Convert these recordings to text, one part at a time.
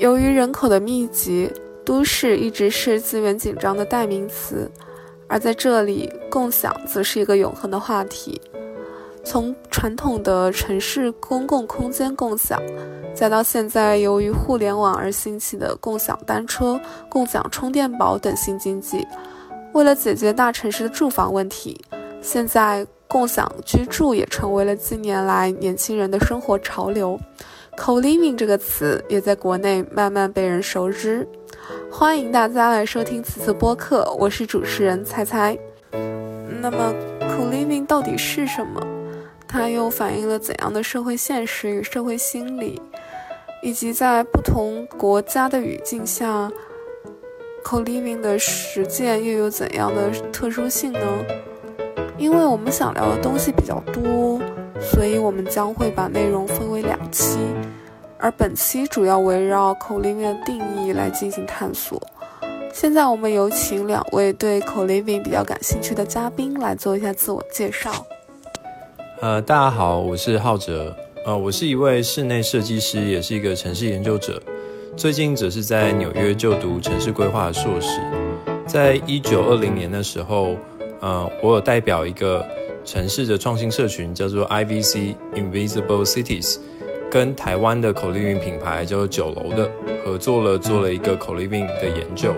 由于人口的密集，都市一直是资源紧张的代名词，而在这里，共享则是一个永恒的话题。从传统的城市公共空间共享，再到现在由于互联网而兴起的共享单车、共享充电宝等新经济，为了解决大城市的住房问题，现在共享居住也成为了近年来年轻人的生活潮流。Co-living 这个词也在国内慢慢被人熟知，欢迎大家来收听此次播客，我是主持人猜猜。那么，Co-living 到底是什么？它又反映了怎样的社会现实与社会心理？以及在不同国家的语境下，Co-living 的实践又有怎样的特殊性呢？因为我们想聊的东西比较多。所以，我们将会把内容分为两期，而本期主要围绕口 living 的定义来进行探索。现在，我们有请两位对口 living 比较感兴趣的嘉宾来做一下自我介绍。呃，大家好，我是浩哲，呃，我是一位室内设计师，也是一个城市研究者。最近则是在纽约就读城市规划硕士。在一九二零年的时候，呃，我有代表一个。城市的创新社群叫做 IVC Invisible Cities，跟台湾的口丽饼品牌叫做九楼的合作了，做了一个口丽饼的研究，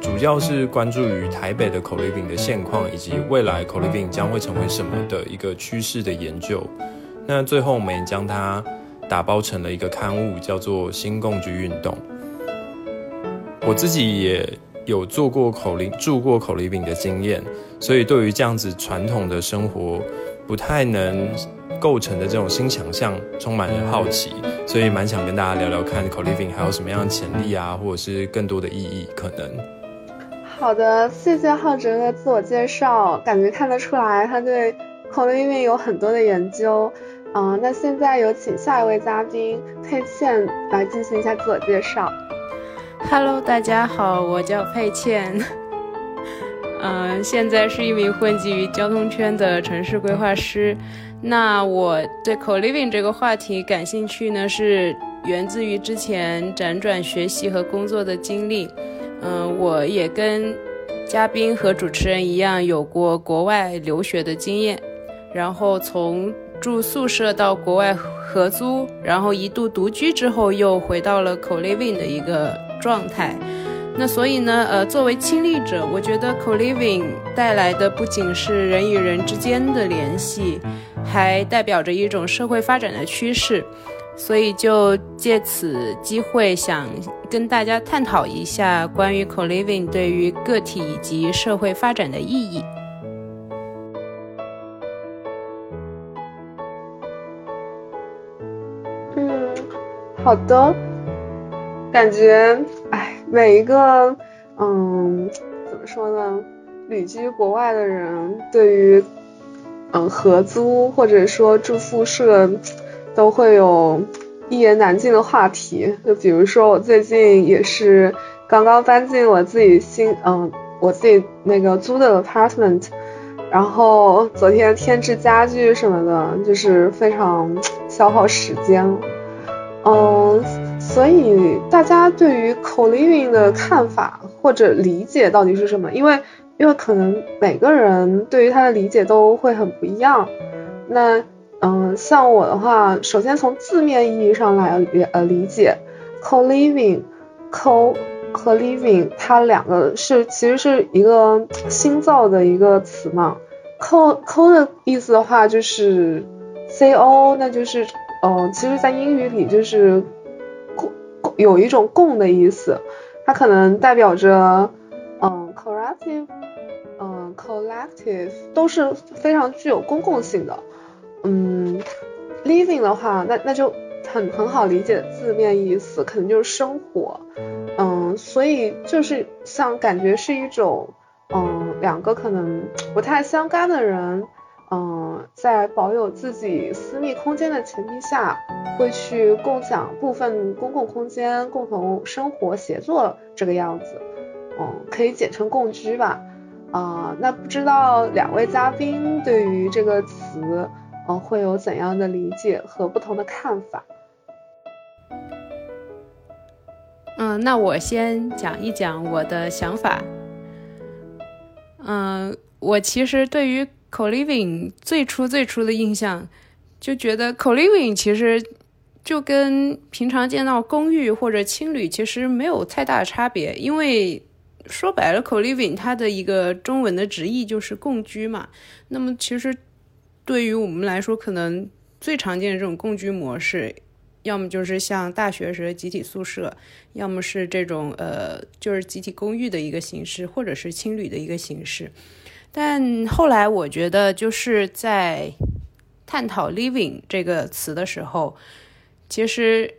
主要是关注于台北的口丽饼的现况，以及未来口丽饼将会成为什么的一个趋势的研究。那最后我们将它打包成了一个刊物，叫做新共居运动。我自己也有做过口令、住过口 living 的经验。所以，对于这样子传统的生活不太能构成的这种新想象，充满了好奇，所以蛮想跟大家聊聊看，co-living 还有什么样的潜力啊，或者是更多的意义可能。好的，谢谢浩哲的自我介绍，感觉看得出来他对口令营有很多的研究。嗯，那现在有请下一位嘉宾佩倩来进行一下自我介绍。Hello，大家好，我叫佩倩。嗯，现在是一名混迹于交通圈的城市规划师。那我对 co-living 这个话题感兴趣呢，是源自于之前辗转学习和工作的经历。嗯，我也跟嘉宾和主持人一样，有过国外留学的经验，然后从住宿舍到国外合租，然后一度独居之后，又回到了 co-living 的一个状态。那所以呢，呃，作为亲历者，我觉得 co-living 带来的不仅是人与人之间的联系，还代表着一种社会发展的趋势。所以就借此机会，想跟大家探讨一下关于 co-living 对于个体以及社会发展的意义。嗯，好的，感觉，哎。每一个，嗯，怎么说呢？旅居国外的人对于，嗯，合租或者说住宿舍，都会有一言难尽的话题。就比如说，我最近也是刚刚搬进我自己新，嗯，我自己那个租的 apartment，然后昨天添置家具什么的，就是非常消耗时间，嗯。所以大家对于 co-living 的看法或者理解到底是什么？因为因为可能每个人对于它的理解都会很不一样。那嗯，像我的话，首先从字面意义上来呃理解，co-living，co 和 living 它两个是其实是一个新造的一个词嘛。co co 的意思的话就是 co，那就是嗯，其实在英语里就是。有一种共的意思，它可能代表着，嗯，collective，嗯，collective 都是非常具有公共性的。嗯，living 的话，那那就很很好理解字面意思，可能就是生活。嗯，所以就是像感觉是一种，嗯，两个可能不太相干的人。嗯，在保有自己私密空间的前提下，会去共享部分公共空间，共同生活协作这个样子。嗯，可以简称共居吧。啊，那不知道两位嘉宾对于这个词，嗯，会有怎样的理解和不同的看法？嗯，那我先讲一讲我的想法。嗯，我其实对于 co-living 最初最初的印象，就觉得 co-living 其实就跟平常见到公寓或者青旅其实没有太大的差别，因为说白了，co-living 它的一个中文的直译就是共居嘛。那么其实对于我们来说，可能最常见的这种共居模式。要么就是像大学时的集体宿舍，要么是这种呃，就是集体公寓的一个形式，或者是青旅的一个形式。但后来我觉得，就是在探讨 “living” 这个词的时候，其实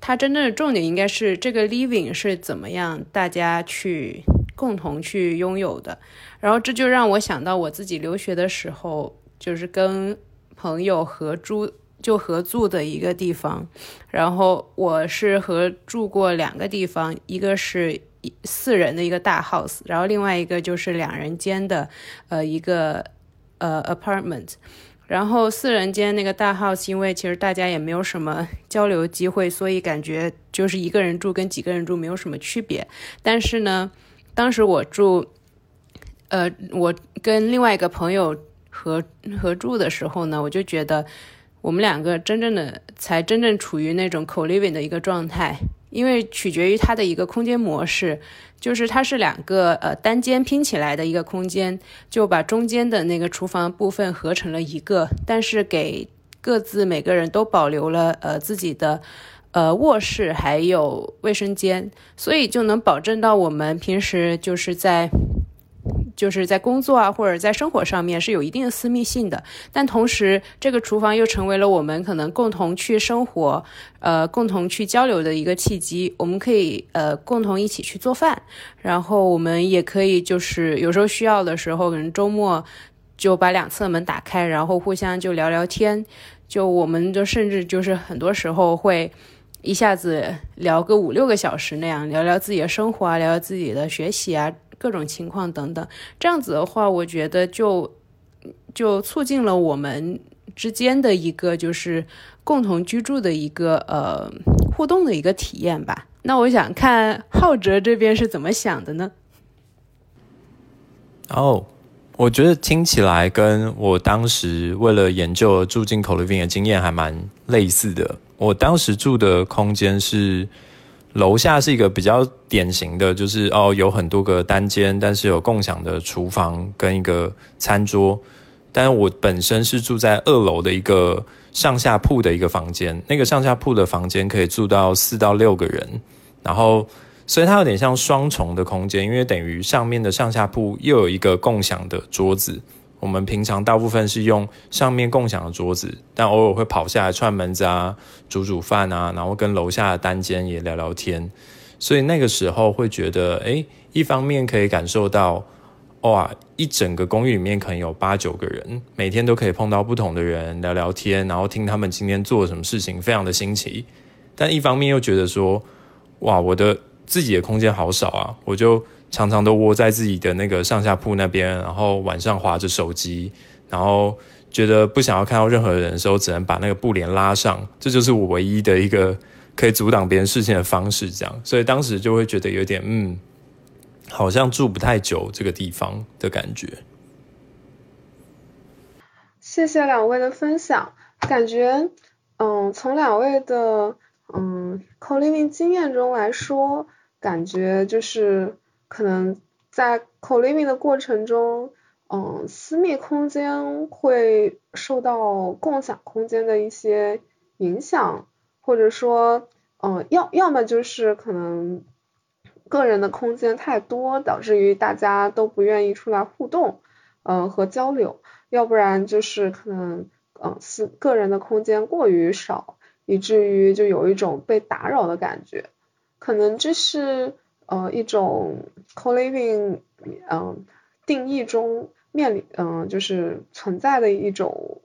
它真正的重点应该是这个 “living” 是怎么样大家去共同去拥有的。然后这就让我想到我自己留学的时候，就是跟朋友合租。就合住的一个地方，然后我是合住过两个地方，一个是四人的一个大 house，然后另外一个就是两人间的，呃，一个呃 apartment。然后四人间那个大 house，因为其实大家也没有什么交流机会，所以感觉就是一个人住跟几个人住没有什么区别。但是呢，当时我住，呃，我跟另外一个朋友合合住的时候呢，我就觉得。我们两个真正的才真正处于那种 co-living 的一个状态，因为取决于它的一个空间模式，就是它是两个呃单间拼起来的一个空间，就把中间的那个厨房部分合成了一个，但是给各自每个人都保留了呃自己的呃卧室还有卫生间，所以就能保证到我们平时就是在。就是在工作啊，或者在生活上面是有一定的私密性的，但同时这个厨房又成为了我们可能共同去生活，呃，共同去交流的一个契机。我们可以呃共同一起去做饭，然后我们也可以就是有时候需要的时候，可能周末就把两侧门打开，然后互相就聊聊天。就我们就甚至就是很多时候会一下子聊个五六个小时那样，聊聊自己的生活啊，聊聊自己的学习啊。各种情况等等，这样子的话，我觉得就就促进了我们之间的一个就是共同居住的一个呃互动的一个体验吧。那我想看浩哲这边是怎么想的呢？哦，我觉得听起来跟我当时为了研究住进口 living 的经验还蛮类似的。我当时住的空间是。楼下是一个比较典型的，就是哦，有很多个单间，但是有共享的厨房跟一个餐桌。但我本身是住在二楼的一个上下铺的一个房间，那个上下铺的房间可以住到四到六个人，然后所以它有点像双重的空间，因为等于上面的上下铺又有一个共享的桌子。我们平常大部分是用上面共享的桌子，但偶尔会跑下来串门子啊、煮煮饭啊，然后跟楼下的单间也聊聊天。所以那个时候会觉得，哎，一方面可以感受到，哇，一整个公寓里面可能有八九个人，每天都可以碰到不同的人聊聊天，然后听他们今天做了什么事情，非常的新奇。但一方面又觉得说，哇，我的自己的空间好少啊，我就。常常都窝在自己的那个上下铺那边，然后晚上划着手机，然后觉得不想要看到任何人的时候，只能把那个布帘拉上，这就是我唯一的一个可以阻挡别人视线的方式。这样，所以当时就会觉得有点嗯，好像住不太久这个地方的感觉。谢谢两位的分享，感觉嗯，从两位的嗯 co living 经验中来说，感觉就是。可能在 co-living 的过程中，嗯，私密空间会受到共享空间的一些影响，或者说，嗯，要要么就是可能个人的空间太多，导致于大家都不愿意出来互动，嗯，和交流，要不然就是可能，嗯，私个人的空间过于少，以至于就有一种被打扰的感觉，可能这是。呃，一种 co-living，嗯，定义中面临，嗯，就是存在的一种，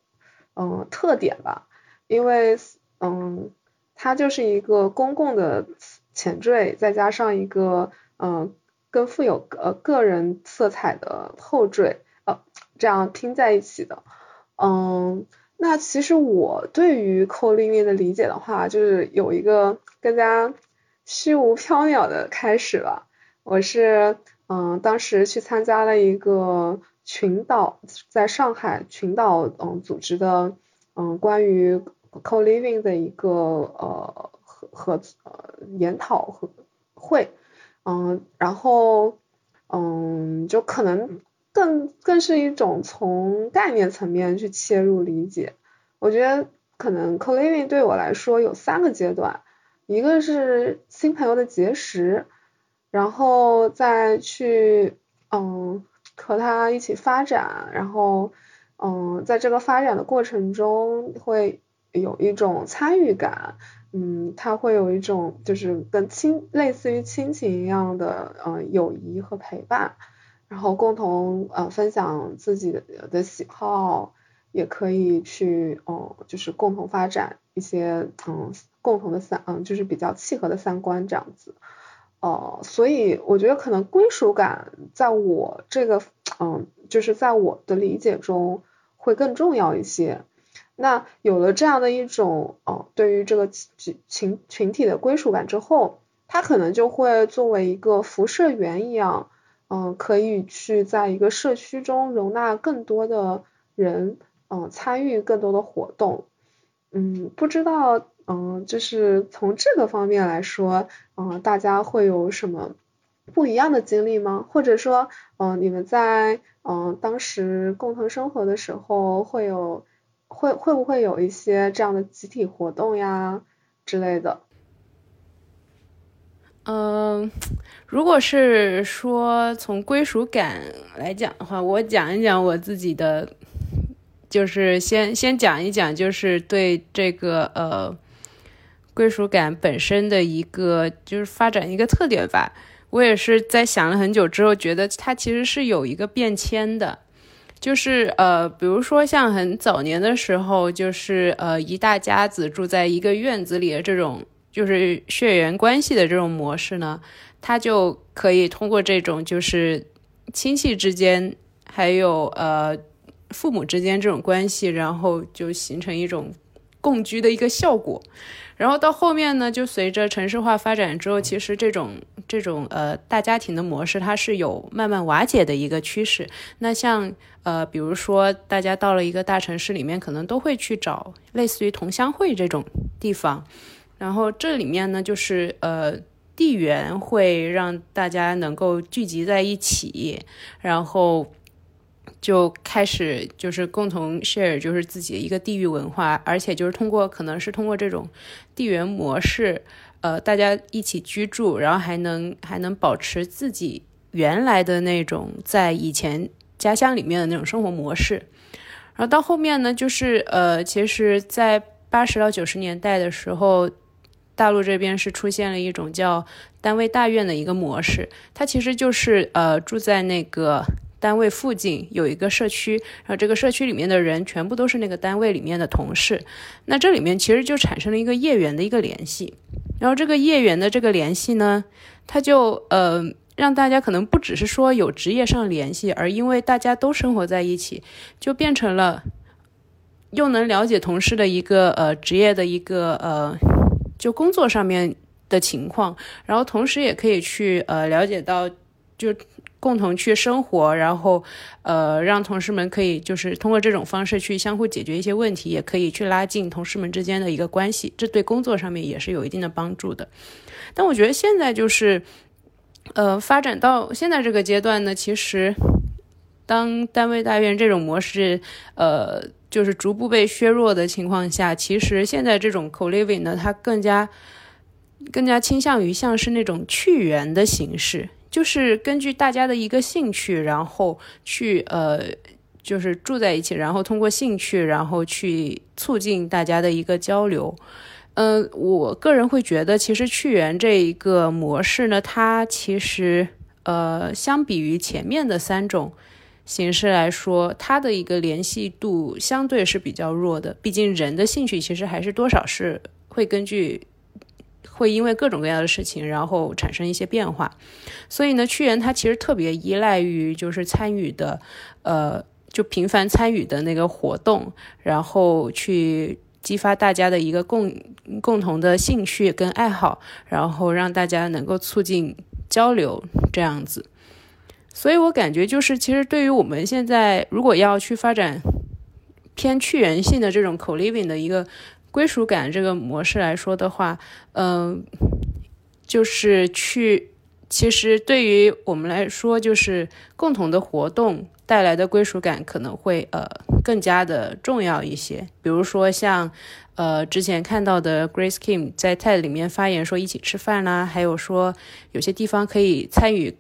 嗯，特点吧。因为，嗯，它就是一个公共的前缀，再加上一个，嗯，更富有呃个人色彩的后缀，呃，这样拼在一起的。嗯，那其实我对于 co-living 的理解的话，就是有一个更加。虚无缥缈的开始了。我是嗯，当时去参加了一个群岛在上海群岛嗯组织的嗯关于 co living 的一个呃合合呃研讨和会，嗯，然后嗯就可能更更是一种从概念层面去切入理解。我觉得可能 co living 对我来说有三个阶段，一个是新朋友的结识。然后再去嗯和他一起发展，然后嗯在这个发展的过程中会有一种参与感，嗯他会有一种就是跟亲类似于亲情一样的嗯友谊和陪伴，然后共同呃分享自己的的喜好，也可以去嗯就是共同发展一些嗯共同的三嗯就是比较契合的三观这样子。哦，所以我觉得可能归属感在我这个，嗯，就是在我的理解中会更重要一些。那有了这样的一种，哦，对于这个群群群体的归属感之后，它可能就会作为一个辐射源一样，嗯，可以去在一个社区中容纳更多的人，嗯，参与更多的活动。嗯，不知道。嗯，就是从这个方面来说，嗯，大家会有什么不一样的经历吗？或者说，嗯，你们在嗯当时共同生活的时候，会有会会不会有一些这样的集体活动呀之类的？嗯，如果是说从归属感来讲的话，我讲一讲我自己的，就是先先讲一讲，就是对这个呃。归属感本身的一个就是发展一个特点吧。我也是在想了很久之后，觉得它其实是有一个变迁的，就是呃，比如说像很早年的时候，就是呃一大家子住在一个院子里的这种，就是血缘关系的这种模式呢，它就可以通过这种就是亲戚之间，还有呃父母之间这种关系，然后就形成一种共居的一个效果。然后到后面呢，就随着城市化发展之后，其实这种这种呃大家庭的模式，它是有慢慢瓦解的一个趋势。那像呃，比如说大家到了一个大城市里面，可能都会去找类似于同乡会这种地方。然后这里面呢，就是呃地缘会让大家能够聚集在一起，然后。就开始就是共同 share，就是自己的一个地域文化，而且就是通过可能是通过这种地缘模式，呃，大家一起居住，然后还能还能保持自己原来的那种在以前家乡里面的那种生活模式。然后到后面呢，就是呃，其实，在八十到九十年代的时候，大陆这边是出现了一种叫单位大院的一个模式，它其实就是呃住在那个。单位附近有一个社区，然后这个社区里面的人全部都是那个单位里面的同事，那这里面其实就产生了一个业缘的一个联系，然后这个业缘的这个联系呢，它就呃让大家可能不只是说有职业上联系，而因为大家都生活在一起，就变成了又能了解同事的一个呃职业的一个呃就工作上面的情况，然后同时也可以去呃了解到就。共同去生活，然后，呃，让同事们可以就是通过这种方式去相互解决一些问题，也可以去拉近同事们之间的一个关系，这对工作上面也是有一定的帮助的。但我觉得现在就是，呃，发展到现在这个阶段呢，其实当单位大院这种模式，呃，就是逐步被削弱的情况下，其实现在这种 co living 呢，它更加更加倾向于像是那种去缘的形式。就是根据大家的一个兴趣，然后去呃，就是住在一起，然后通过兴趣，然后去促进大家的一个交流。嗯，我个人会觉得，其实去源这一个模式呢，它其实呃，相比于前面的三种形式来说，它的一个联系度相对是比较弱的。毕竟人的兴趣其实还是多少是会根据。会因为各种各样的事情，然后产生一些变化，所以呢，屈原他其实特别依赖于就是参与的，呃，就频繁参与的那个活动，然后去激发大家的一个共共同的兴趣跟爱好，然后让大家能够促进交流这样子。所以我感觉就是，其实对于我们现在如果要去发展偏去源性的这种 co-living 的一个归属感这个模式来说的话，嗯，就是去。其实对于我们来说，就是共同的活动带来的归属感可能会呃更加的重要一些。比如说像呃之前看到的 Grace Kim 在 TED 里面发言说一起吃饭啦，还有说有些地方可以参与，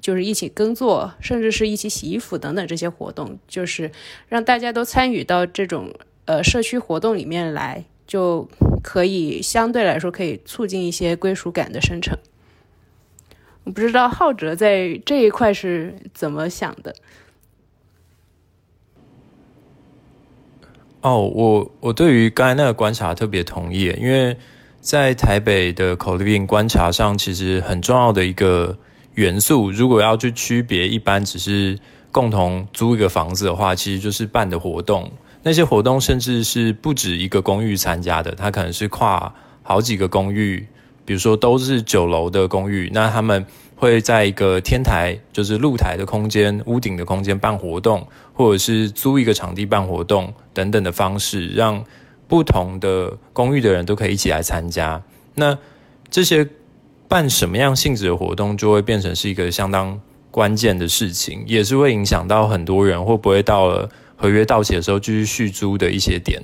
就是一起耕作，甚至是一起洗衣服等等这些活动，就是让大家都参与到这种呃社区活动里面来，就可以相对来说可以促进一些归属感的生成。我不知道浩哲在这一块是怎么想的。哦，我我对于刚才那个观察特别同意，因为在台北的口令病观察上，其实很重要的一个元素，如果要去区别一般只是共同租一个房子的话，其实就是办的活动。那些活动甚至是不止一个公寓参加的，它可能是跨好几个公寓。比如说都是九楼的公寓，那他们会在一个天台，就是露台的空间、屋顶的空间办活动，或者是租一个场地办活动等等的方式，让不同的公寓的人都可以一起来参加。那这些办什么样性质的活动，就会变成是一个相当关键的事情，也是会影响到很多人会不会到了合约到期的时候继续续租的一些点。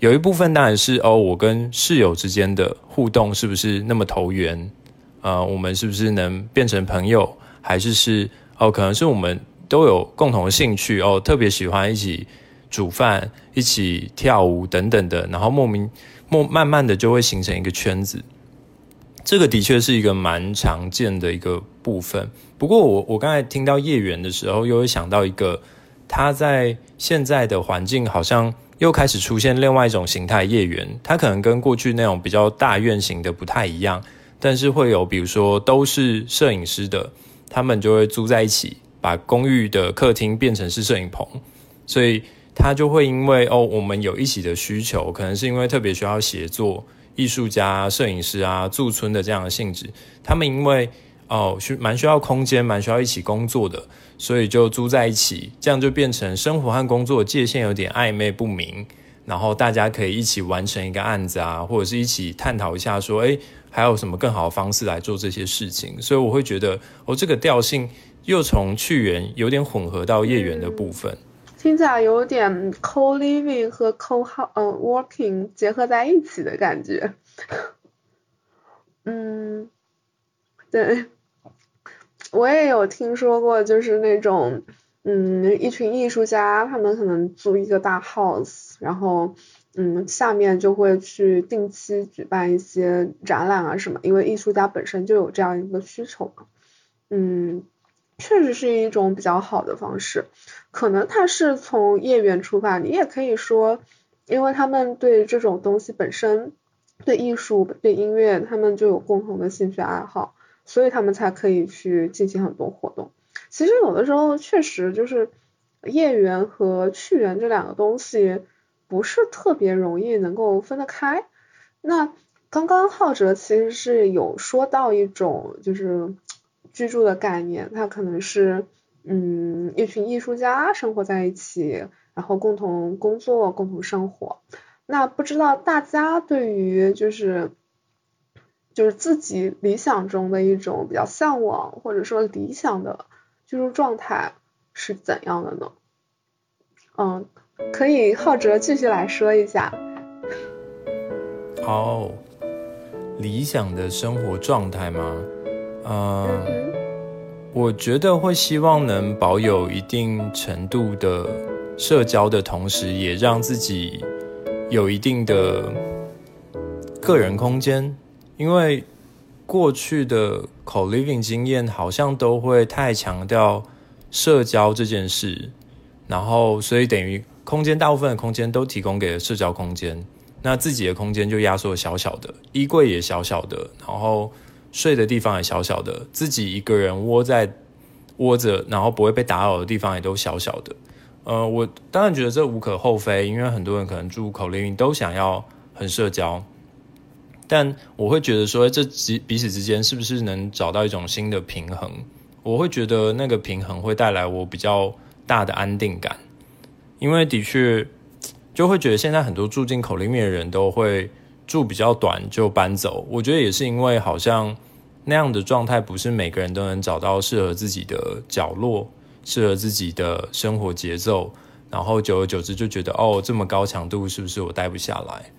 有一部分当然是哦，我跟室友之间的互动是不是那么投缘？呃，我们是不是能变成朋友？还是是哦，可能是我们都有共同的兴趣哦，特别喜欢一起煮饭、一起跳舞等等的，然后莫名莫慢慢的就会形成一个圈子。这个的确是一个蛮常见的一个部分。不过我我刚才听到叶缘的时候，又会想到一个，他在现在的环境好像。又开始出现另外一种形态业缘，它可能跟过去那种比较大院型的不太一样，但是会有比如说都是摄影师的，他们就会租在一起，把公寓的客厅变成是摄影棚，所以他就会因为哦，我们有一起的需求，可能是因为特别需要协作，艺术家、摄影师啊，驻村的这样的性质，他们因为哦需蛮需要空间，蛮需要一起工作的。所以就租在一起，这样就变成生活和工作界限有点暧昧不明。然后大家可以一起完成一个案子啊，或者是一起探讨一下，说，诶，还有什么更好的方式来做这些事情。所以我会觉得，哦，这个调性又从去源有点混合到业源的部分，听起来有点 co living 和 co 呃 working 结合在一起的感觉。嗯，对。我也有听说过，就是那种，嗯，一群艺术家，他们可能租一个大 house，然后，嗯，下面就会去定期举办一些展览啊什么，因为艺术家本身就有这样一个需求嘛，嗯，确实是一种比较好的方式，可能他是从业缘出发，你也可以说，因为他们对这种东西本身，对艺术、对音乐，他们就有共同的兴趣爱好。所以他们才可以去进行很多活动。其实有的时候确实就是业缘和去缘这两个东西不是特别容易能够分得开。那刚刚浩哲其实是有说到一种就是居住的概念，它可能是嗯一群艺术家生活在一起，然后共同工作、共同生活。那不知道大家对于就是。就是自己理想中的一种比较向往或者说理想的居住状态是怎样的呢？嗯，可以浩哲继续来说一下。好，理想的生活状态吗？嗯，我觉得会希望能保有一定程度的社交的同时，也让自己有一定的个人空间。因为过去的 co living 经验好像都会太强调社交这件事，然后所以等于空间大部分的空间都提供给了社交空间，那自己的空间就压缩小小的，衣柜也小小的，然后睡的地方也小小的，自己一个人窝在窝着，然后不会被打扰的地方也都小小的。呃，我当然觉得这无可厚非，因为很多人可能住口令都想要很社交，但我会觉得说，这彼彼此之间是不是能找到一种新的平衡？我会觉得那个平衡会带来我比较大的安定感，因为的确就会觉得现在很多住进口令面的人都会住比较短就搬走，我觉得也是因为好像那样的状态不是每个人都能找到适合自己的角落。适合自己的生活节奏，然后久而久之就觉得哦，这么高强度是不是我待不下来？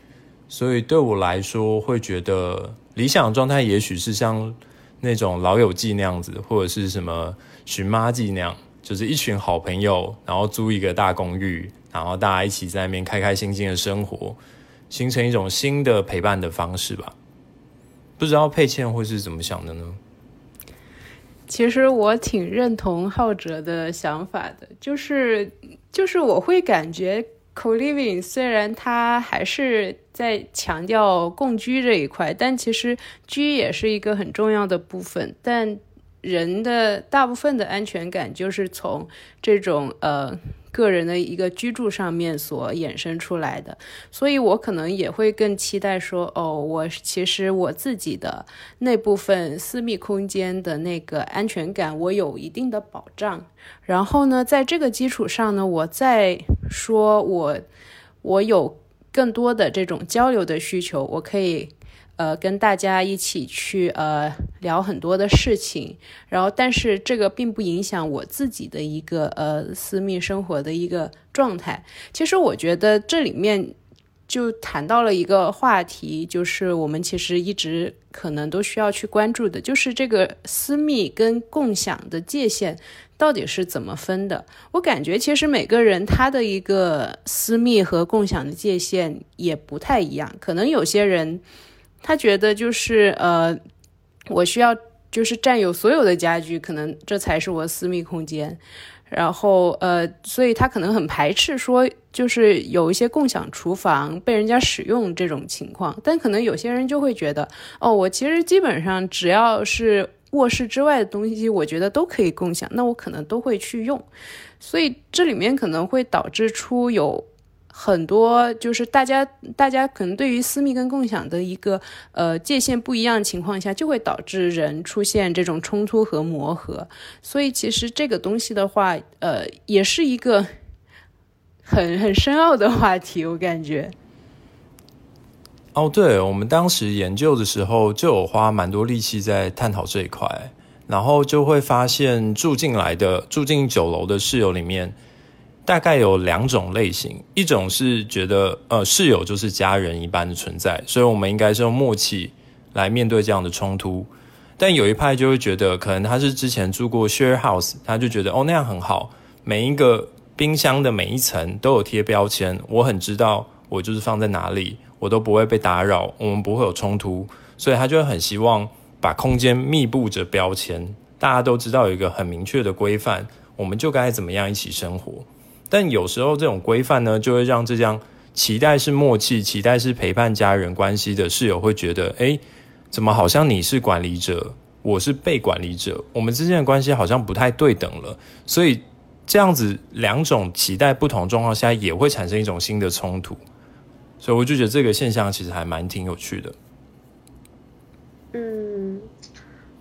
所以对我来说，会觉得理想的状态也许是像那种老友记那样子，或者是什么寻妈记那样，就是一群好朋友，然后租一个大公寓，然后大家一起在那边开开心心的生活，形成一种新的陪伴的方式吧。不知道佩倩会是怎么想的呢？其实我挺认同浩哲的想法的，就是就是我会感觉 co-living 虽然它还是在强调共居这一块，但其实居也是一个很重要的部分，但人的大部分的安全感就是从这种呃。个人的一个居住上面所衍生出来的，所以我可能也会更期待说，哦，我其实我自己的那部分私密空间的那个安全感，我有一定的保障。然后呢，在这个基础上呢，我再说我我有更多的这种交流的需求，我可以。呃，跟大家一起去呃聊很多的事情，然后但是这个并不影响我自己的一个呃私密生活的一个状态。其实我觉得这里面就谈到了一个话题，就是我们其实一直可能都需要去关注的，就是这个私密跟共享的界限到底是怎么分的。我感觉其实每个人他的一个私密和共享的界限也不太一样，可能有些人。他觉得就是呃，我需要就是占有所有的家具，可能这才是我私密空间。然后呃，所以他可能很排斥说，就是有一些共享厨房被人家使用这种情况。但可能有些人就会觉得，哦，我其实基本上只要是卧室之外的东西，我觉得都可以共享，那我可能都会去用。所以这里面可能会导致出有。很多就是大家，大家可能对于私密跟共享的一个呃界限不一样的情况下，就会导致人出现这种冲突和磨合。所以其实这个东西的话，呃，也是一个 很很深奥的话题，我感觉。哦，对，我们当时研究的时候就有花蛮多力气在探讨这一块，然后就会发现住进来的住进九楼的室友里面。大概有两种类型，一种是觉得呃室友就是家人一般的存在，所以我们应该是用默契来面对这样的冲突。但有一派就会觉得，可能他是之前住过 share house，他就觉得哦那样很好，每一个冰箱的每一层都有贴标签，我很知道我就是放在哪里，我都不会被打扰，我们不会有冲突，所以他就会很希望把空间密布着标签，大家都知道有一个很明确的规范，我们就该怎么样一起生活。但有时候这种规范呢，就会让这样期待是默契、期待是陪伴家人关系的室友会觉得，哎，怎么好像你是管理者，我是被管理者，我们之间的关系好像不太对等了。所以这样子两种期待不同状况下，也会产生一种新的冲突。所以我就觉得这个现象其实还蛮挺有趣的。嗯，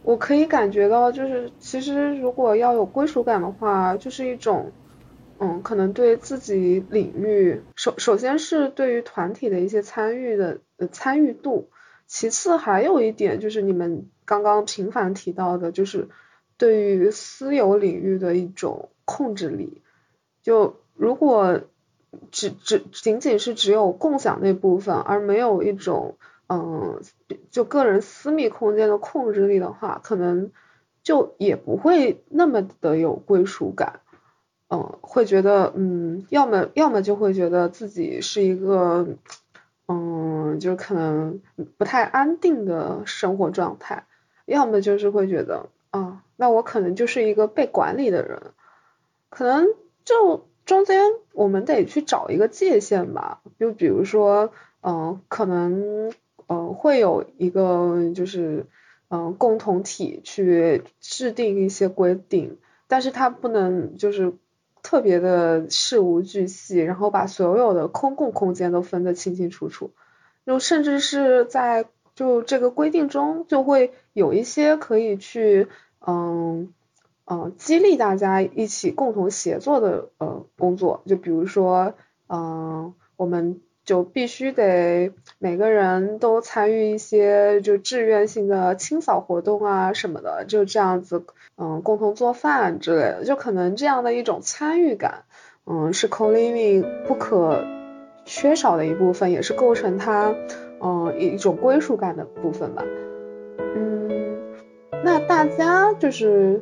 我可以感觉到，就是其实如果要有归属感的话，就是一种。嗯，可能对自己领域，首首先是对于团体的一些参与的呃参与度，其次还有一点就是你们刚刚频繁提到的，就是对于私有领域的一种控制力。就如果只只仅仅是只有共享那部分，而没有一种嗯就个人私密空间的控制力的话，可能就也不会那么的有归属感。嗯，会觉得，嗯，要么要么就会觉得自己是一个，嗯，就可能不太安定的生活状态，要么就是会觉得，啊，那我可能就是一个被管理的人，可能就中间我们得去找一个界限吧，就比如说，嗯，可能，嗯，会有一个就是，嗯，共同体去制定一些规定，但是它不能就是。特别的事无巨细，然后把所有的公共空间都分得清清楚楚，就甚至是在就这个规定中就会有一些可以去嗯嗯激励大家一起共同协作的呃工作，就比如说嗯我们。就必须得每个人都参与一些就志愿性的清扫活动啊什么的，就这样子，嗯，共同做饭之类的，就可能这样的一种参与感，嗯，是 co-living 不可缺少的一部分，也是构成它，嗯，一种归属感的部分吧。嗯，那大家就是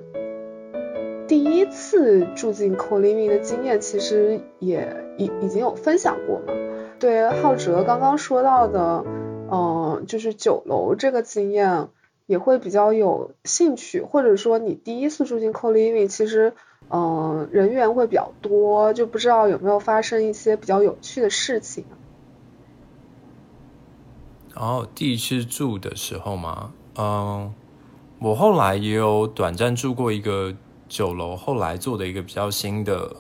第一次住进 co-living 的经验，其实也已已经有分享过嘛。对浩哲刚刚说到的，嗯，就是酒楼这个经验也会比较有兴趣，或者说你第一次住进 co-living，其实，嗯，人员会比较多，就不知道有没有发生一些比较有趣的事情。然后第一次住的时候嘛，嗯，我后来也有短暂住过一个酒楼，后来做的一个比较新的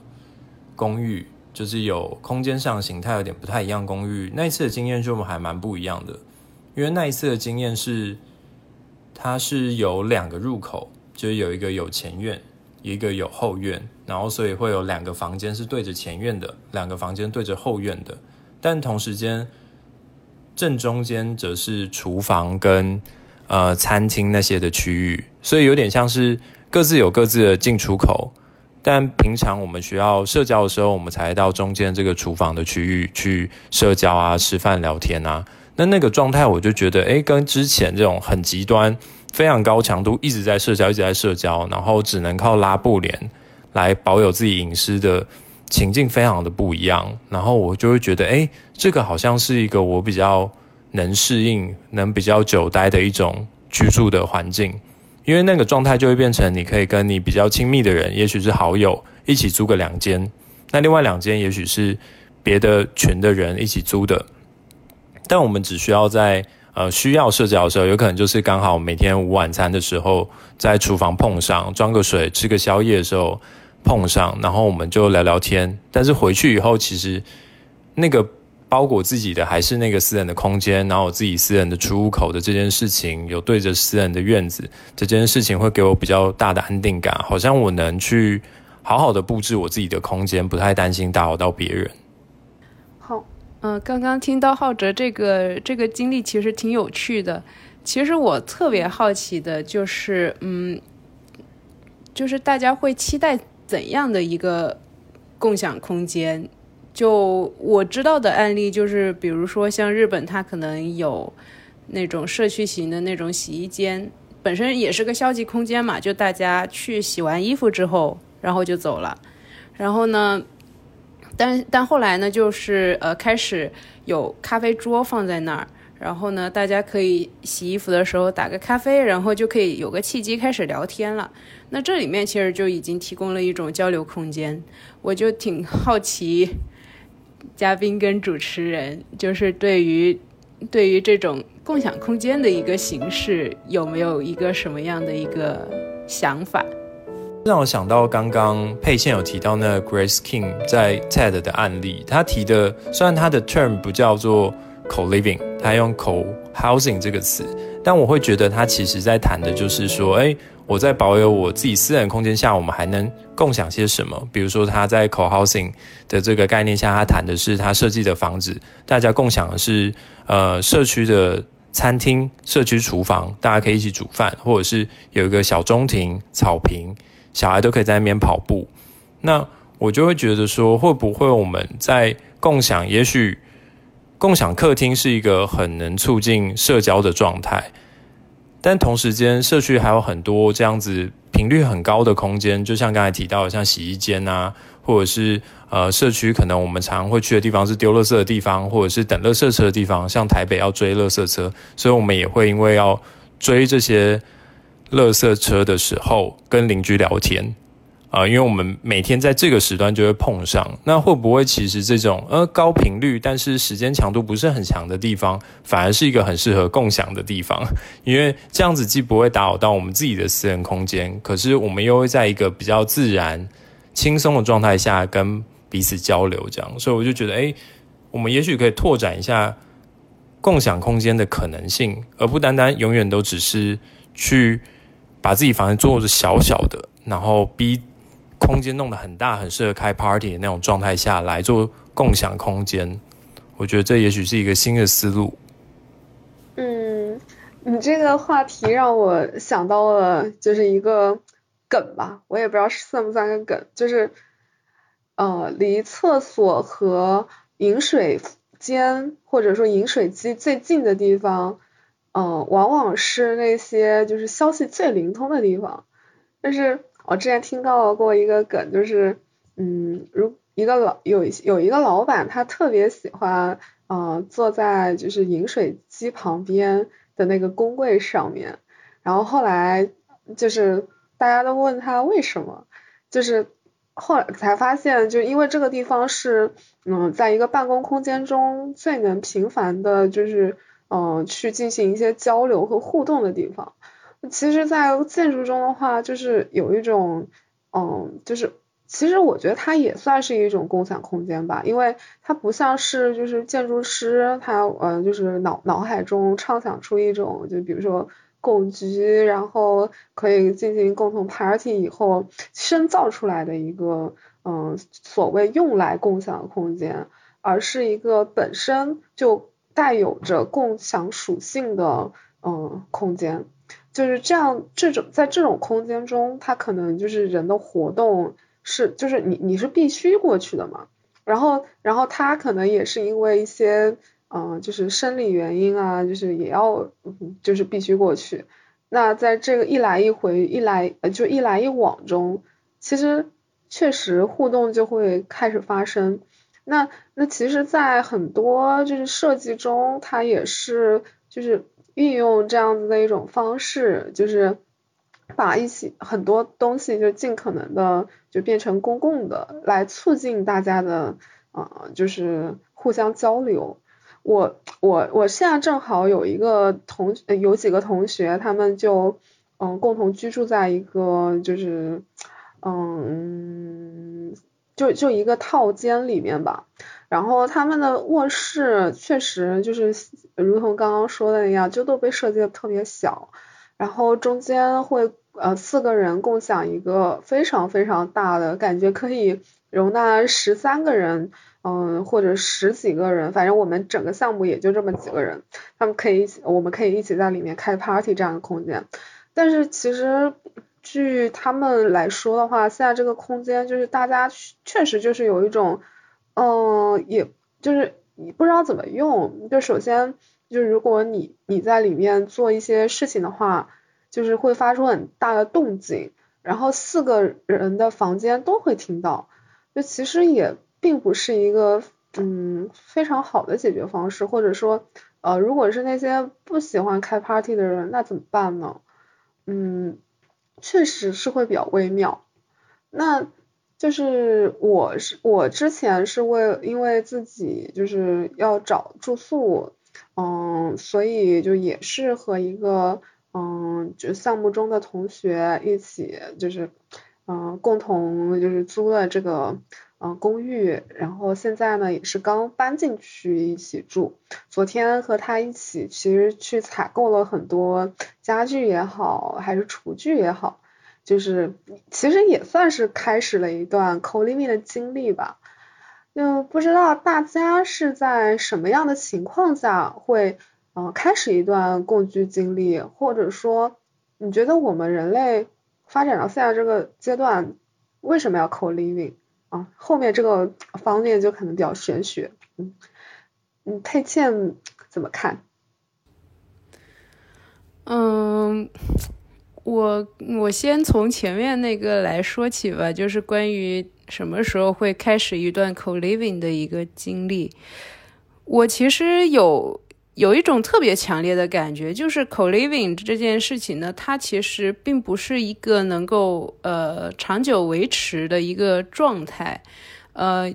公寓。就是有空间上形态有点不太一样，公寓那一次的经验就还蛮不一样的，因为那一次的经验是，它是有两个入口，就是有一个有前院，一个有后院，然后所以会有两个房间是对着前院的，两个房间对着后院的，但同时间正中间则是厨房跟呃餐厅那些的区域，所以有点像是各自有各自的进出口。但平常我们需要社交的时候，我们才到中间这个厨房的区域去社交啊、吃饭、聊天啊。那那个状态，我就觉得，诶，跟之前这种很极端、非常高强度、一直在社交、一直在社交，然后只能靠拉布帘来保有自己隐私的情境，非常的不一样。然后我就会觉得，诶，这个好像是一个我比较能适应、能比较久待的一种居住的环境。因为那个状态就会变成，你可以跟你比较亲密的人，也许是好友，一起租个两间，那另外两间也许是别的群的人一起租的。但我们只需要在呃需要社交的时候，有可能就是刚好每天午晚餐的时候，在厨房碰上，装个水，吃个宵夜的时候碰上，然后我们就聊聊天。但是回去以后，其实那个。包裹自己的还是那个私人的空间，然后我自己私人的出入口的这件事情，有对着私人的院子这件事情，会给我比较大的安定感，好像我能去好好的布置我自己的空间，不太担心打扰到别人。好，嗯，刚刚听到浩哲这个这个经历，其实挺有趣的。其实我特别好奇的就是，嗯，就是大家会期待怎样的一个共享空间？就我知道的案例，就是比如说像日本，它可能有那种社区型的那种洗衣间，本身也是个消极空间嘛，就大家去洗完衣服之后，然后就走了。然后呢，但但后来呢，就是呃开始有咖啡桌放在那儿，然后呢，大家可以洗衣服的时候打个咖啡，然后就可以有个契机开始聊天了。那这里面其实就已经提供了一种交流空间，我就挺好奇。嘉宾跟主持人就是对于对于这种共享空间的一个形式，有没有一个什么样的一个想法？让我想到刚刚佩倩有提到那 Grace King 在 TED 的案例，他提的虽然他的 term 不叫做 co-living，他用 co-housing 这个词，但我会觉得他其实在谈的就是说，哎。我在保有我自己私人空间下，我们还能共享些什么？比如说，他在 co-housing 的这个概念下，他谈的是他设计的房子，大家共享的是呃社区的餐厅、社区厨房，大家可以一起煮饭，或者是有一个小中庭、草坪，小孩都可以在那边跑步。那我就会觉得说，会不会我们在共享？也许共享客厅是一个很能促进社交的状态。但同时间，社区还有很多这样子频率很高的空间，就像刚才提到的，像洗衣间啊，或者是呃，社区可能我们常会去的地方是丢垃圾的地方，或者是等垃圾车的地方，像台北要追垃圾车，所以我们也会因为要追这些垃圾车的时候，跟邻居聊天。啊，因为我们每天在这个时段就会碰上，那会不会其实这种呃高频率，但是时间强度不是很强的地方，反而是一个很适合共享的地方？因为这样子既不会打扰到我们自己的私人空间，可是我们又会在一个比较自然、轻松的状态下跟彼此交流，这样，所以我就觉得，哎，我们也许可以拓展一下共享空间的可能性，而不单单永远都只是去把自己房间做的小小的，然后逼空间弄得很大，很适合开 party 的那种状态下来做共享空间。我觉得这也许是一个新的思路。嗯，你这个话题让我想到了，就是一个。梗吧，我也不知道算不算个梗，就是，呃，离厕所和饮水间或者说饮水机最近的地方，嗯，往往是那些就是消息最灵通的地方。但是我之前听到过一个梗，就是，嗯，如一个老有有一个老板，他特别喜欢，呃，坐在就是饮水机旁边的那个工柜上面，然后后来就是。大家都问他为什么，就是后来才发现，就因为这个地方是，嗯，在一个办公空间中最能频繁的，就是，嗯，去进行一些交流和互动的地方。其实，在建筑中的话，就是有一种，嗯，就是其实我觉得它也算是一种共享空间吧，因为它不像是就是建筑师他，呃，就是脑脑海中畅想出一种，就比如说。共居，然后可以进行共同 party 以后深造出来的一个，嗯，所谓用来共享的空间，而是一个本身就带有着共享属性的，嗯，空间。就是这样，这种在这种空间中，它可能就是人的活动是，就是你你是必须过去的嘛。然后，然后他可能也是因为一些。嗯，就是生理原因啊，就是也要，就是必须过去。那在这个一来一回、一来呃就一来一往中，其实确实互动就会开始发生。那那其实，在很多就是设计中，它也是就是运用这样子的一种方式，就是把一些很多东西就尽可能的就变成公共的，来促进大家的呃就是互相交流。我我我现在正好有一个同有几个同学，他们就嗯共同居住在一个就是嗯就就一个套间里面吧，然后他们的卧室确实就是如同刚刚说的那样，就都被设计的特别小，然后中间会呃四个人共享一个非常非常大的，感觉可以容纳十三个人。嗯，或者十几个人，反正我们整个项目也就这么几个人，他们可以，我们可以一起在里面开 party 这样的空间。但是其实据他们来说的话，现在这个空间就是大家确实就是有一种，嗯，也就是你不知道怎么用。就首先就如果你你在里面做一些事情的话，就是会发出很大的动静，然后四个人的房间都会听到。就其实也。并不是一个嗯非常好的解决方式，或者说呃如果是那些不喜欢开 party 的人，那怎么办呢？嗯，确实是会比较微妙。那就是我是我之前是为因为自己就是要找住宿，嗯，所以就也是和一个嗯就项目中的同学一起就是嗯共同就是租了这个。嗯，公寓，然后现在呢也是刚搬进去一起住。昨天和他一起，其实去采购了很多家具也好，还是厨具也好，就是其实也算是开始了一段 co living 的经历吧。就不知道大家是在什么样的情况下会嗯开始一段共居经历，或者说你觉得我们人类发展到现在这个阶段，为什么要 co living？啊，后面这个方面就可能比较玄学，嗯，嗯，佩倩怎么看？嗯，我我先从前面那个来说起吧，就是关于什么时候会开始一段 co living 的一个经历，我其实有。有一种特别强烈的感觉，就是 co-living 这件事情呢，它其实并不是一个能够呃长久维持的一个状态，呃，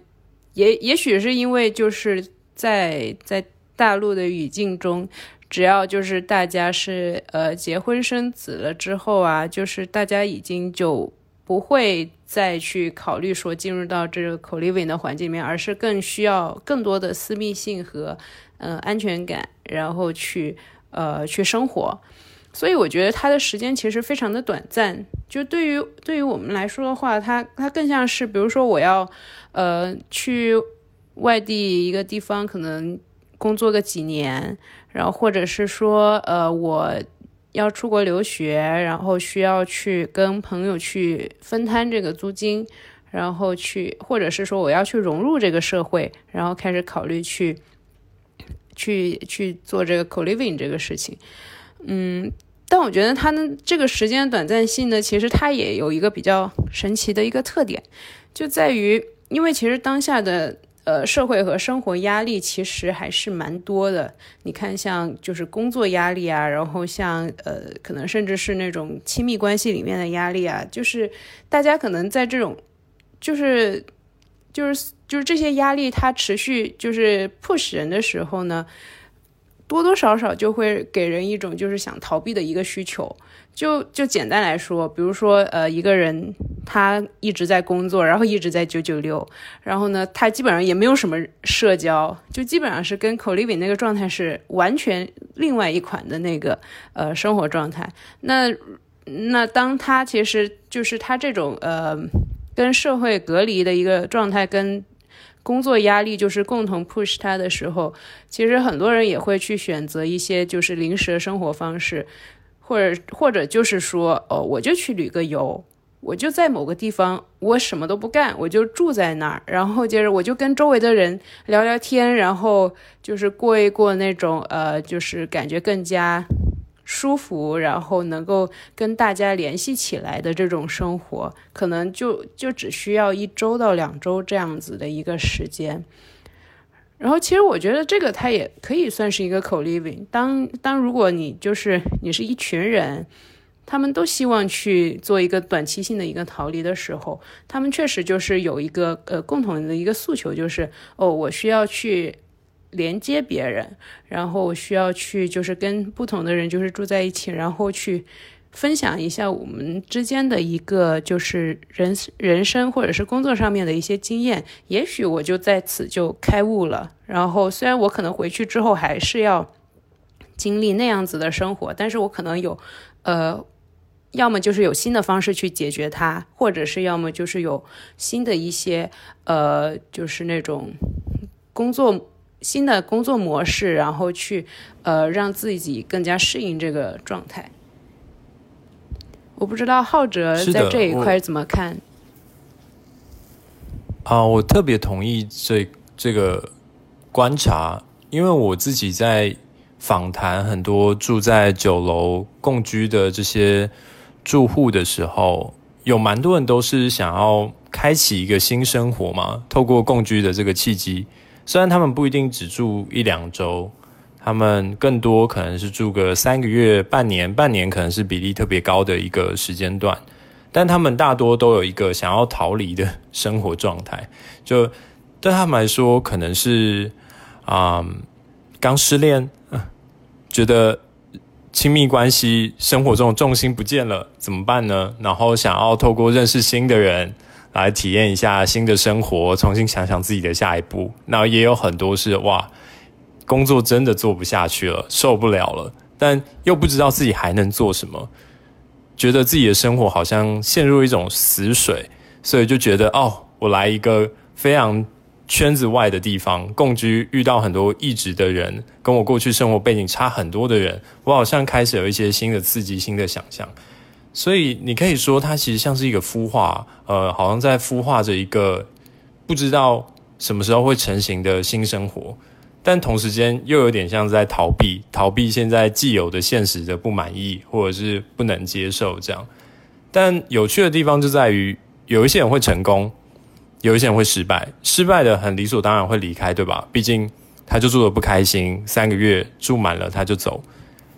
也也许是因为就是在在大陆的语境中，只要就是大家是呃结婚生子了之后啊，就是大家已经就不会再去考虑说进入到这个 co-living 的环境里面，而是更需要更多的私密性和嗯安全感，然后去呃去生活。所以我觉得它的时间其实非常的短暂。就对于对于我们来说的话，它它更像是，比如说我要呃去外地一个地方，可能工作个几年，然后或者是说呃我要出国留学，然后需要去跟朋友去分摊这个租金，然后去或者是说我要去融入这个社会，然后开始考虑去去去做这个 co-living 这个事情。嗯，但我觉得它呢，这个时间短暂性呢，其实它也有一个比较神奇的一个特点，就在于，因为其实当下的呃社会和生活压力其实还是蛮多的。你看，像就是工作压力啊，然后像呃，可能甚至是那种亲密关系里面的压力啊，就是大家可能在这种，就是就是就是这些压力它持续就是 push 人的时候呢。多多少少就会给人一种就是想逃避的一个需求，就就简单来说，比如说呃一个人他一直在工作，然后一直在九九六，然后呢他基本上也没有什么社交，就基本上是跟 c o l i v i 那个状态是完全另外一款的那个呃生活状态。那那当他其实就是他这种呃跟社会隔离的一个状态跟。工作压力就是共同 push 他的时候，其实很多人也会去选择一些就是临时的生活方式，或者或者就是说，哦，我就去旅个游，我就在某个地方，我什么都不干，我就住在那儿，然后接着我就跟周围的人聊聊天，然后就是过一过那种呃，就是感觉更加。舒服，然后能够跟大家联系起来的这种生活，可能就就只需要一周到两周这样子的一个时间。然后，其实我觉得这个它也可以算是一个 co-living。当当如果你就是你是一群人，他们都希望去做一个短期性的一个逃离的时候，他们确实就是有一个呃共同的一个诉求，就是哦，我需要去。连接别人，然后我需要去就是跟不同的人就是住在一起，然后去分享一下我们之间的一个就是人人生或者是工作上面的一些经验。也许我就在此就开悟了。然后虽然我可能回去之后还是要经历那样子的生活，但是我可能有呃，要么就是有新的方式去解决它，或者是要么就是有新的一些呃，就是那种工作。新的工作模式，然后去呃让自己更加适应这个状态。我不知道浩哲在这一块怎么看。啊，我特别同意这这个观察，因为我自己在访谈很多住在九楼共居的这些住户的时候，有蛮多人都是想要开启一个新生活嘛，透过共居的这个契机。虽然他们不一定只住一两周，他们更多可能是住个三个月、半年，半年可能是比例特别高的一个时间段，但他们大多都有一个想要逃离的生活状态。就对他们来说，可能是啊，刚失恋，觉得亲密关系生活中的重心不见了，怎么办呢？然后想要透过认识新的人。来体验一下新的生活，重新想想自己的下一步。那也有很多是哇，工作真的做不下去了，受不了了，但又不知道自己还能做什么，觉得自己的生活好像陷入一种死水，所以就觉得哦，我来一个非常圈子外的地方共居，遇到很多异质的人，跟我过去生活背景差很多的人，我好像开始有一些新的刺激、新的想象。所以你可以说，它其实像是一个孵化，呃，好像在孵化着一个不知道什么时候会成型的新生活，但同时间又有点像是在逃避，逃避现在既有的现实的不满意或者是不能接受这样。但有趣的地方就在于，有一些人会成功，有一些人会失败，失败的很理所当然会离开，对吧？毕竟他就住的不开心，三个月住满了他就走。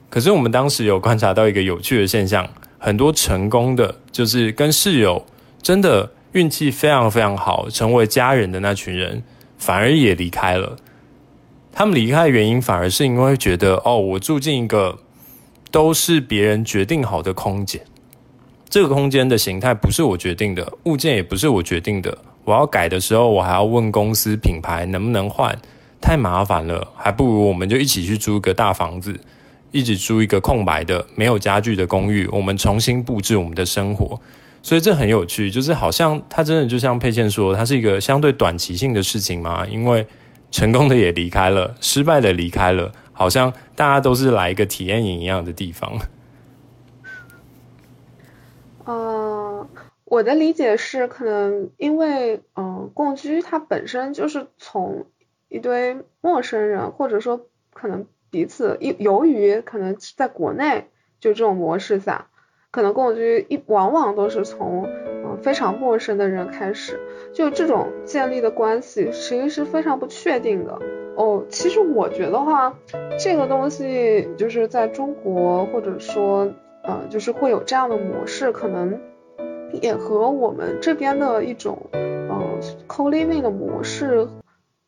可是我们当时有观察到一个有趣的现象。很多成功的，就是跟室友真的运气非常非常好，成为家人的那群人，反而也离开了。他们离开的原因，反而是因为觉得，哦，我住进一个都是别人决定好的空间，这个空间的形态不是我决定的，物件也不是我决定的。我要改的时候，我还要问公司品牌能不能换，太麻烦了。还不如我们就一起去租个大房子，一直租一个空白的、没有家具的公寓，我们重新布置我们的生活。所以这很有趣，就是好像它真的就像佩倩说，它是一个相对短期性的事情嘛。因为成功的也离开了，失败的离开了，好像大家都是来一个体验营一样的地方。嗯，我的理解是，可能因为嗯，共居它本身就是从一堆陌生人，或者说可能彼此由由于可能在国内就这种模式下。可能共居一往往都是从嗯非常陌生的人开始，就这种建立的关系其实是非常不确定的哦。其实我觉得话，这个东西就是在中国或者说呃就是会有这样的模式，可能也和我们这边的一种嗯 co living 的模式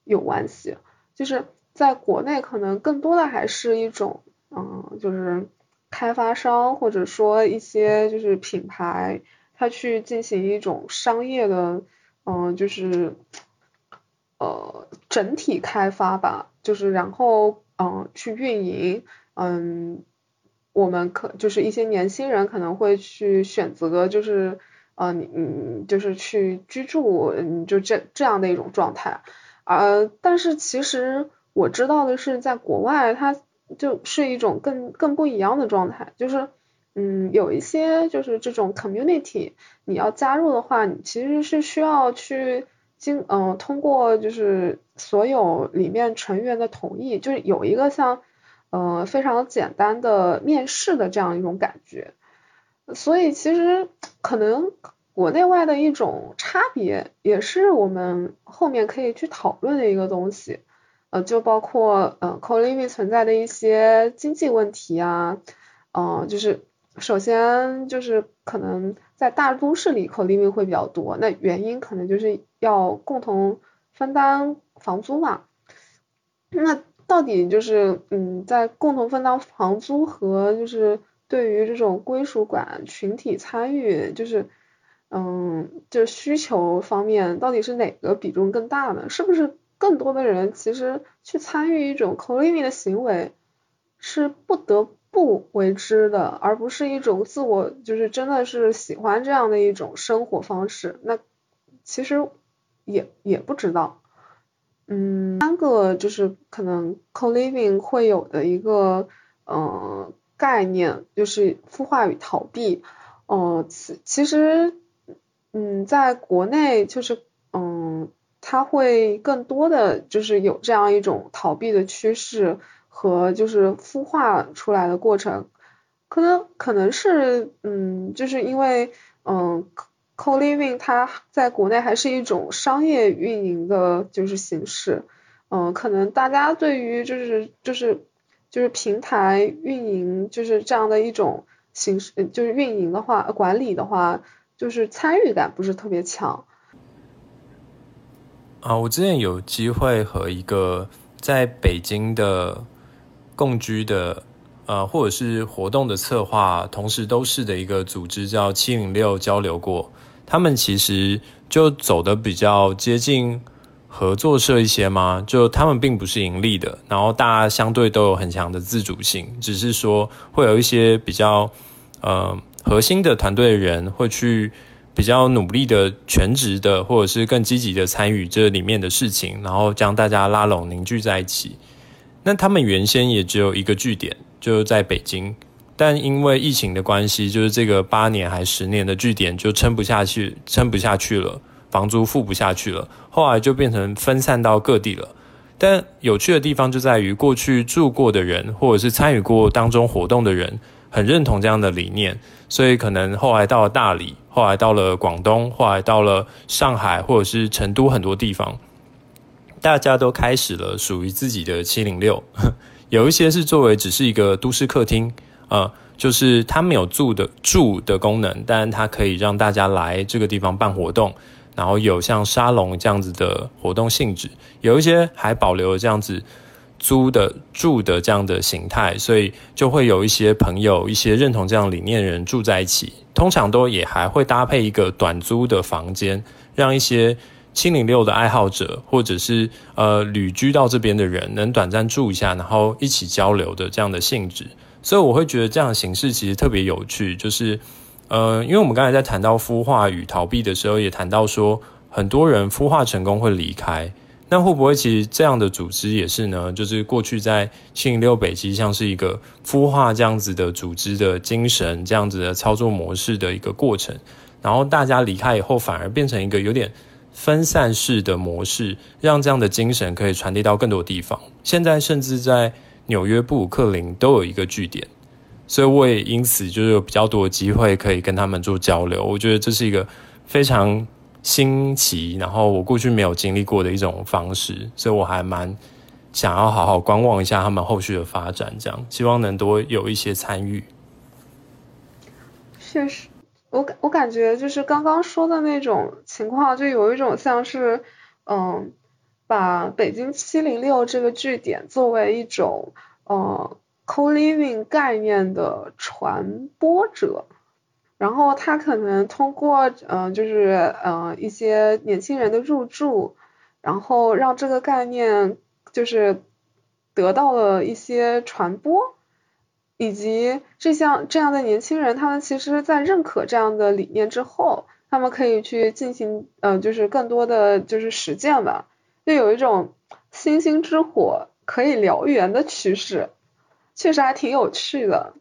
有关系。就是在国内可能更多的还是一种嗯就是。开发商或者说一些就是品牌，他去进行一种商业的，嗯，就是呃整体开发吧，就是然后嗯去运营，嗯，我们可就是一些年轻人可能会去选择，就是呃嗯就是去居住，嗯就这这样的一种状态，呃，但是其实我知道的是，在国外它。就是一种更更不一样的状态，就是嗯，有一些就是这种 community，你要加入的话，你其实是需要去经嗯通过就是所有里面成员的同意，就是有一个像呃非常简单的面试的这样一种感觉，所以其实可能国内外的一种差别，也是我们后面可以去讨论的一个东西。呃，就包括呃，co-living 存在的一些经济问题啊，嗯，就是首先就是可能在大都市里 co-living 会比较多，那原因可能就是要共同分担房租嘛。那到底就是嗯，在共同分担房租和就是对于这种归属感、群体参与，就是嗯，就需求方面，到底是哪个比重更大呢？是不是？更多的人其实去参与一种 co-living 的行为是不得不为之的，而不是一种自我就是真的是喜欢这样的一种生活方式。那其实也也不知道，嗯，三个就是可能 co-living 会有的一个嗯概念就是孵化与逃避。哦，其其实嗯，在国内就是嗯。他会更多的就是有这样一种逃避的趋势和就是孵化出来的过程，可能可能是嗯，就是因为嗯，co-living 它在国内还是一种商业运营的就是形式，嗯，可能大家对于就是就是就是平台运营就是这样的一种形式，就是运营的话管理的话，就是参与感不是特别强。啊，我之前有机会和一个在北京的共居的，呃，或者是活动的策划，同时都是的一个组织叫七零六交流过。他们其实就走的比较接近合作社一些嘛，就他们并不是盈利的，然后大家相对都有很强的自主性，只是说会有一些比较呃核心的团队的人会去。比较努力的全职的，或者是更积极的参与这里面的事情，然后将大家拉拢凝聚在一起。那他们原先也只有一个据点，就在北京，但因为疫情的关系，就是这个八年还十年的据点就撑不下去，撑不下去了，房租付不下去了，后来就变成分散到各地了。但有趣的地方就在于，过去住过的人，或者是参与过当中活动的人。很认同这样的理念，所以可能后来到了大理，后来到了广东，后来到了上海或者是成都很多地方，大家都开始了属于自己的七零六。有一些是作为只是一个都市客厅，呃，就是它没有住的住的功能，但它可以让大家来这个地方办活动，然后有像沙龙这样子的活动性质。有一些还保留这样子。租的住的这样的形态，所以就会有一些朋友、一些认同这样理念的人住在一起。通常都也还会搭配一个短租的房间，让一些七零六的爱好者或者是呃旅居到这边的人能短暂住一下，然后一起交流的这样的性质。所以我会觉得这样的形式其实特别有趣，就是呃，因为我们刚才在谈到孵化与逃避的时候，也谈到说很多人孵化成功会离开。那会不会其实这样的组织也是呢？就是过去在七零六北极像是一个孵化这样子的组织的精神，这样子的操作模式的一个过程，然后大家离开以后，反而变成一个有点分散式的模式，让这样的精神可以传递到更多地方。现在甚至在纽约布鲁克林都有一个据点，所以我也因此就是有比较多的机会可以跟他们做交流。我觉得这是一个非常。新奇，然后我过去没有经历过的一种方式，所以我还蛮想要好好观望一下他们后续的发展，这样希望能多有一些参与。确实，我感我感觉就是刚刚说的那种情况，就有一种像是，嗯，把北京七零六这个据点作为一种呃 co-living 概念的传播者。然后他可能通过，嗯，就是，嗯，一些年轻人的入驻，然后让这个概念就是得到了一些传播，以及这项这样的年轻人，他们其实在认可这样的理念之后，他们可以去进行，嗯，就是更多的就是实践吧，就有一种星星之火可以燎原的趋势，确实还挺有趣的。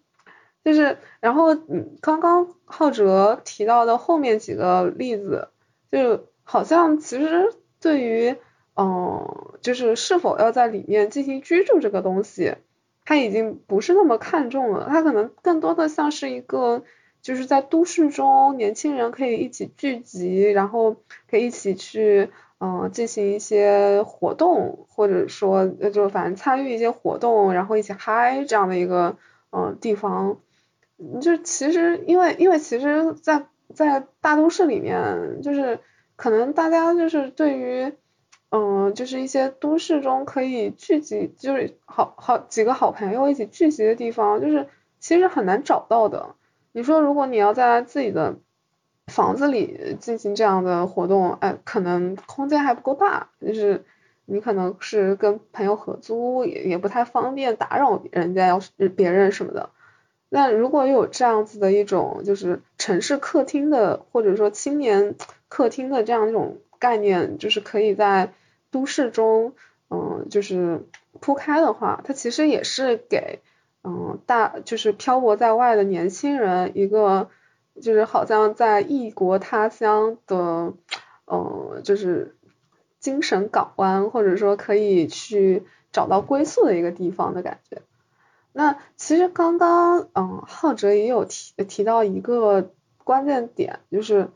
就是，然后嗯，刚刚浩哲提到的后面几个例子，就好像其实对于嗯，就是是否要在里面进行居住这个东西，他已经不是那么看重了。他可能更多的像是一个，就是在都市中年轻人可以一起聚集，然后可以一起去嗯进行一些活动，或者说就反正参与一些活动，然后一起嗨这样的一个嗯地方。就其实，因为因为其实，在在大都市里面，就是可能大家就是对于，嗯，就是一些都市中可以聚集，就是好好几个好朋友一起聚集的地方，就是其实很难找到的。你说，如果你要在自己的房子里进行这样的活动，哎，可能空间还不够大，就是你可能是跟朋友合租，也也不太方便打扰人家，要是别人什么的。那如果有这样子的一种，就是城市客厅的，或者说青年客厅的这样一种概念，就是可以在都市中，嗯，就是铺开的话，它其实也是给，嗯，大就是漂泊在外的年轻人一个，就是好像在异国他乡的，嗯，就是精神港湾，或者说可以去找到归宿的一个地方的感觉。那其实刚刚，嗯，浩哲也有提提到一个关键点，就是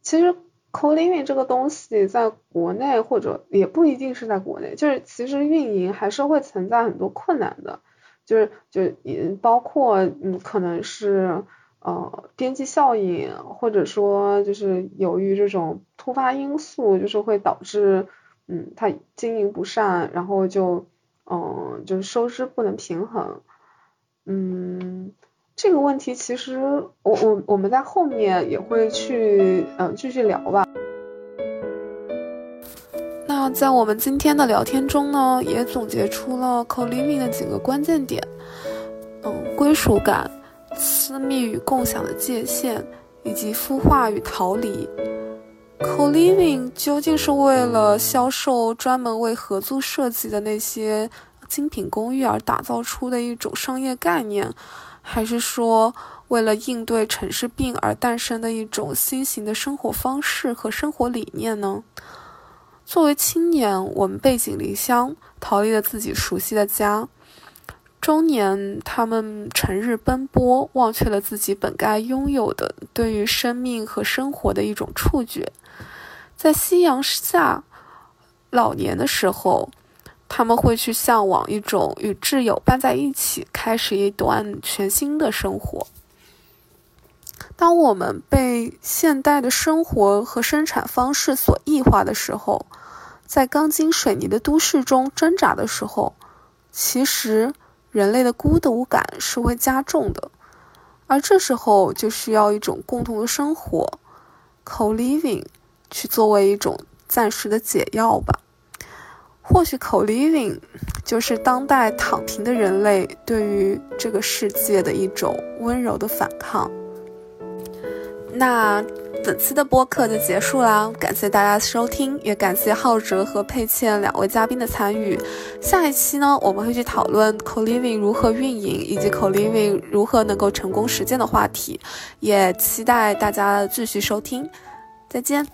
其实 co-living 这个东西在国内或者也不一定是在国内，就是其实运营还是会存在很多困难的，就是就也包括嗯可能是呃边际效应，或者说就是由于这种突发因素，就是会导致嗯它经营不善，然后就。嗯，就是收支不能平衡，嗯，这个问题其实我我我们在后面也会去嗯继续聊吧。那在我们今天的聊天中呢，也总结出了 co-living 的几个关键点，嗯，归属感、私密与共享的界限，以及孵化与逃离。Co-living 究竟是为了销售专门为合租设计的那些精品公寓而打造出的一种商业概念，还是说为了应对城市病而诞生的一种新型的生活方式和生活理念呢？作为青年，我们背井离乡，逃离了自己熟悉的家；中年，他们成日奔波，忘却了自己本该拥有的对于生命和生活的一种触觉。在夕阳下，老年的时候，他们会去向往一种与挚友伴在一起，开始一段全新的生活。当我们被现代的生活和生产方式所异化的时候，在钢筋水泥的都市中挣扎的时候，其实人类的孤独感是会加重的，而这时候就需要一种共同的生活，co-living，去作为一种暂时的解药吧。或许 co-living 就是当代躺平的人类对于这个世界的一种温柔的反抗。那本期的播客就结束啦，感谢大家收听，也感谢浩哲和佩倩两位嘉宾的参与。下一期呢，我们会去讨论 co-living 如何运营，以及 co-living 如何能够成功实践的话题，也期待大家继续收听。再见。